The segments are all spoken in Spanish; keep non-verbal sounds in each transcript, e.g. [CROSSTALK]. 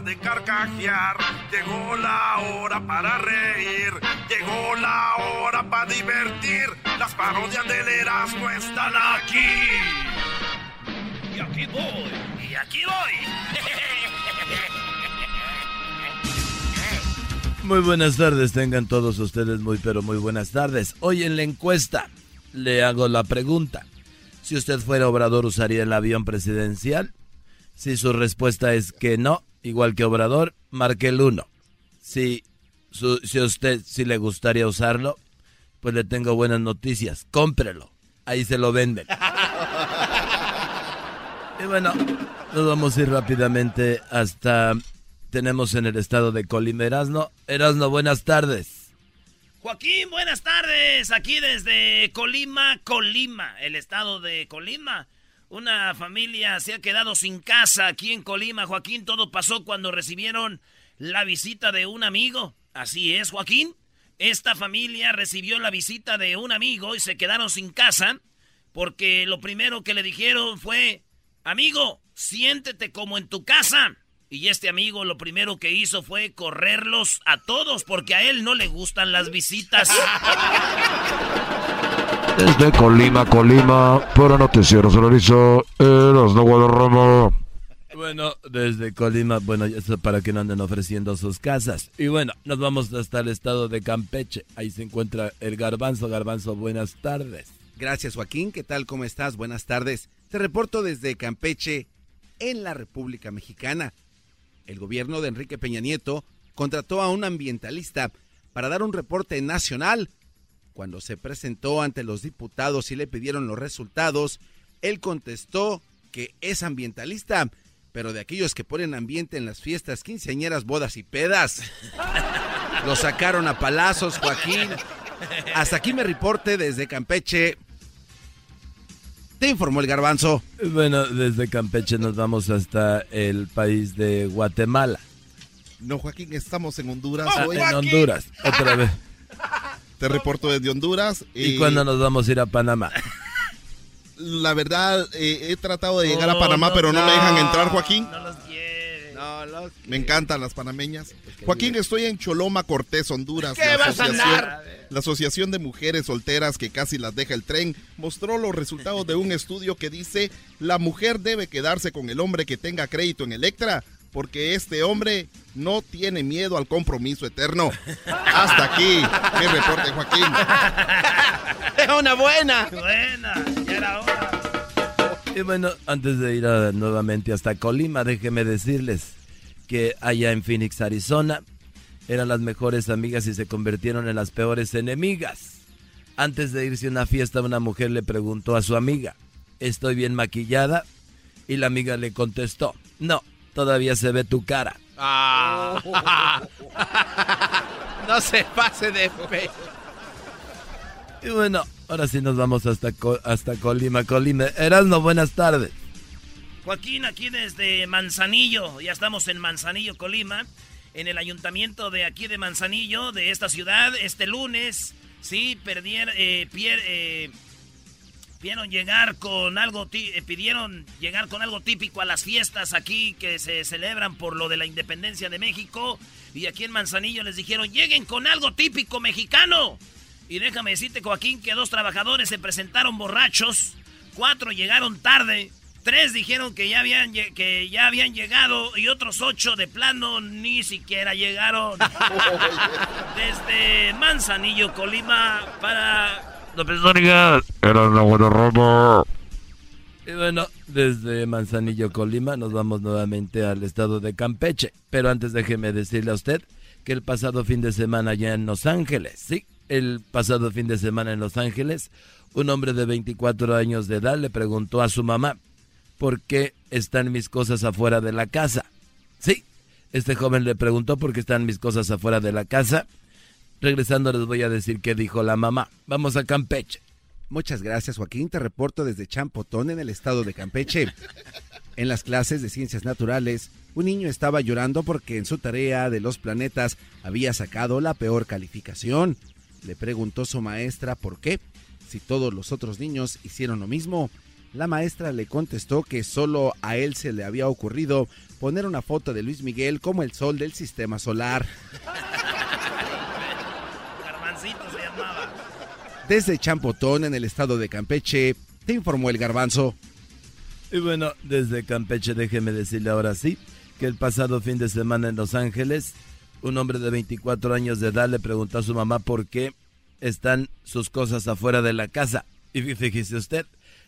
De carcajear, llegó la hora para reír, llegó la hora para divertir. Las parodias del Erasmo están aquí. Y aquí voy, y aquí voy. Muy buenas tardes, tengan todos ustedes muy pero muy buenas tardes. Hoy en la encuesta le hago la pregunta. Si usted fuera Obrador, ¿usaría el avión presidencial? Si su respuesta es que no, igual que Obrador, marque el 1. Si, su, si usted si le gustaría usarlo, pues le tengo buenas noticias. Cómprelo. Ahí se lo venden. [LAUGHS] y bueno, nos vamos a ir rápidamente hasta... Tenemos en el estado de Colima Erasno. Erasno, buenas tardes. Joaquín, buenas tardes. Aquí desde Colima, Colima, el estado de Colima. Una familia se ha quedado sin casa aquí en Colima. Joaquín, todo pasó cuando recibieron la visita de un amigo. Así es, Joaquín. Esta familia recibió la visita de un amigo y se quedaron sin casa porque lo primero que le dijeron fue, amigo, siéntete como en tu casa. Y este amigo lo primero que hizo fue correrlos a todos porque a él no le gustan las visitas. [LAUGHS] Desde Colima, Colima, para Noticiero Solarizo, Erasno Guadarrama. Bueno, desde Colima, bueno, eso para que no anden ofreciendo sus casas. Y bueno, nos vamos hasta el estado de Campeche. Ahí se encuentra el Garbanzo. Garbanzo, buenas tardes. Gracias, Joaquín. ¿Qué tal? ¿Cómo estás? Buenas tardes. Te reporto desde Campeche, en la República Mexicana. El gobierno de Enrique Peña Nieto contrató a un ambientalista para dar un reporte nacional. Cuando se presentó ante los diputados y le pidieron los resultados, él contestó que es ambientalista, pero de aquellos que ponen ambiente en las fiestas, quinceañeras, bodas y pedas. Lo sacaron a palazos, Joaquín. Hasta aquí me reporte desde Campeche. Te informó el garbanzo. Bueno, desde Campeche nos vamos hasta el país de Guatemala. No, Joaquín, estamos en Honduras hoy. en Honduras, otra vez. [LAUGHS] Te reporto desde Honduras. ¿Y eh, cuándo nos vamos a ir a Panamá? [LAUGHS] La verdad, eh, he tratado de llegar a Panamá, no, pero no, me dejan entrar, Joaquín. No los. No, los... Me encantan las panameñas. Joaquín, estoy en Choloma, Cortés, Honduras. ¿Qué la vas a asociación, andar? la Asociación de Mujeres Solteras que casi las deja el tren mostró los resultados de un estudio que dice la mujer debe quedarse con el hombre que tenga crédito en Electra porque este hombre no tiene miedo al compromiso eterno. Hasta aquí mi reporte, Joaquín. ¡Es una buena! Buena, ya era hora. Y bueno, antes de ir a- nuevamente hasta Colima, déjeme decirles que allá en Phoenix, Arizona, eran las mejores amigas y se convirtieron en las peores enemigas. Antes de irse a una fiesta, una mujer le preguntó a su amiga, ¿estoy bien maquillada? Y la amiga le contestó, no, todavía se ve tu cara. Ah. [LAUGHS] no se pase de fe. Y bueno, ahora sí nos vamos hasta, hasta Colima, Colima. Erasmo, buenas tardes. Joaquín, aquí desde Manzanillo, ya estamos en Manzanillo, Colima, en el ayuntamiento de aquí de Manzanillo, de esta ciudad, este lunes, sí, perdieron, eh, pier- eh, pidieron llegar con algo, eh, pidieron llegar con algo típico a las fiestas aquí que se celebran por lo de la independencia de México, y aquí en Manzanillo les dijeron, lleguen con algo típico mexicano. Y déjame decirte, Joaquín, que dos trabajadores se presentaron borrachos cuatro llegaron tarde, tres dijeron que ya habían, que ya habían llegado y otros ocho de plano ni siquiera llegaron. [LAUGHS] Desde Manzanillo, Colima, para López Dóriga. Era una buena rama. Y bueno, desde Manzanillo, Colima, nos vamos nuevamente al estado de Campeche. Pero antes déjeme decirle a usted que el pasado fin de semana ya en Los Ángeles, sí, el pasado fin de semana en Los Ángeles, un hombre de 24 años de edad le preguntó a su mamá, ¿por qué están mis cosas afuera de la casa? Sí, este joven le preguntó por qué están mis cosas afuera de la casa. Regresando les voy a decir qué dijo la mamá. Vamos a Campeche. Muchas gracias, Joaquín. Te reporto desde Champotón, en el estado de Campeche. En las clases de ciencias naturales, un niño estaba llorando porque en su tarea de los planetas había sacado la peor calificación. Le preguntó su maestra por qué, si todos los otros niños hicieron lo mismo. La maestra le contestó que solo a él se le había ocurrido poner una foto de Luis Miguel como el sol del sistema solar. Desde Champotón, en el estado de Campeche, te informó el garbanzo. Y bueno, desde Campeche déjeme decirle ahora sí que el pasado fin de semana en Los Ángeles, un hombre de 24 años de edad le preguntó a su mamá por qué están sus cosas afuera de la casa. Y fíjese usted,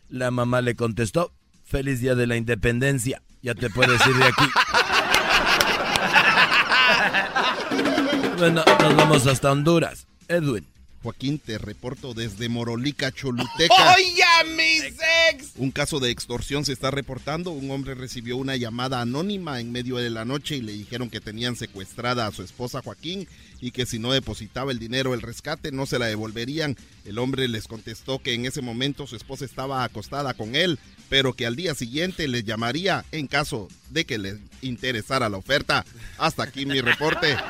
la mamá le contestó, feliz día de la independencia, ya te puedes ir de aquí. [LAUGHS] bueno, nos vamos hasta Honduras. Edwin. Joaquín, te reporto desde Morolica, Choluteca. ¡Oye, mi sex! Un caso de extorsión se está reportando. Un hombre recibió una llamada anónima en medio de la noche y le dijeron que tenían secuestrada a su esposa Joaquín y que si no depositaba el dinero el rescate no se la devolverían. El hombre les contestó que en ese momento su esposa estaba acostada con él, pero que al día siguiente les llamaría en caso de que les interesara la oferta. Hasta aquí mi reporte. [LAUGHS]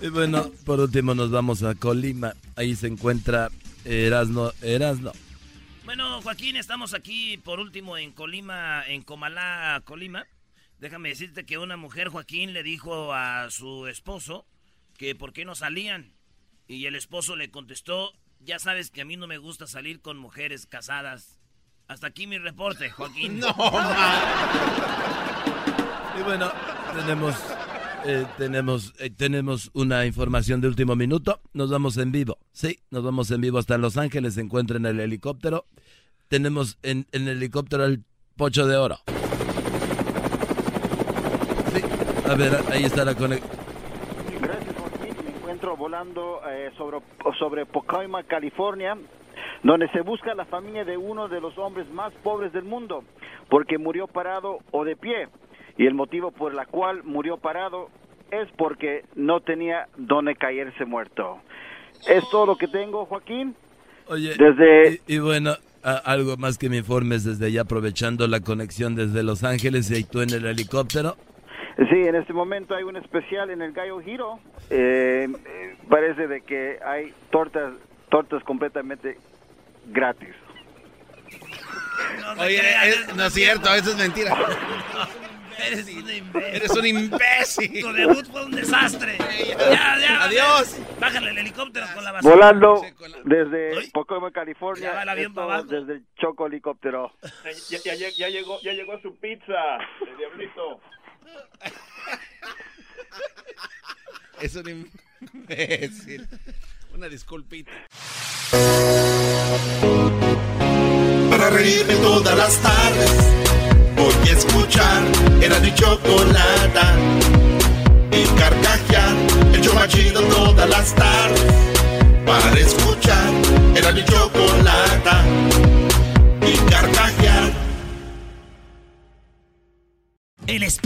Y bueno, por último nos vamos a Colima. Ahí se encuentra Erasno. Erasno. Bueno, Joaquín, estamos aquí por último en Colima, en Comalá, Colima. Déjame decirte que una mujer, Joaquín, le dijo a su esposo que por qué no salían. Y el esposo le contestó, ya sabes que a mí no me gusta salir con mujeres casadas. Hasta aquí mi reporte, Joaquín. [LAUGHS] No, Y bueno, tenemos eh, tenemos, eh, tenemos una información de último minuto. Nos vamos en vivo. Sí, nos vamos en vivo hasta Los Ángeles. Se encuentra en el helicóptero. Tenemos en, el helicóptero el pocho de oro. Sí, a ver, ahí está la conexión. Volando eh, sobre, sobre Pocoima, California donde se busca la familia de uno de los hombres más pobres del mundo, porque murió parado o de pie y el motivo por el cual murió parado es porque no tenía donde caerse muerto. Es todo lo que tengo, Joaquín. Oye, desde... y, bueno, algo más que me informes desde allá, aprovechando la conexión desde Los Ángeles y tú en el helicóptero. Sí, en este momento hay un especial en el Gallo Giro. Eh, parece de que hay tortas, tortas completamente gratis. Oye, no es cierto, eso es mentira. [LAUGHS] Eres un imbécil. Eres un imbécil. Tu debut fue un desastre. Ya, ya. Adiós. Bájale el helicóptero con la basura. Volando desde Pocomo, California. Ya va el avión para abajo. Desde el Choco Helicóptero. Ya, ya, ya, llegó, ya llegó su pizza, el diablito. Es un imbécil. Una disculpita. Para reírme todas las tardes escuchar era mi chocolata y carcajear el chomachido todas las tardes. Para escuchar era mi chocolata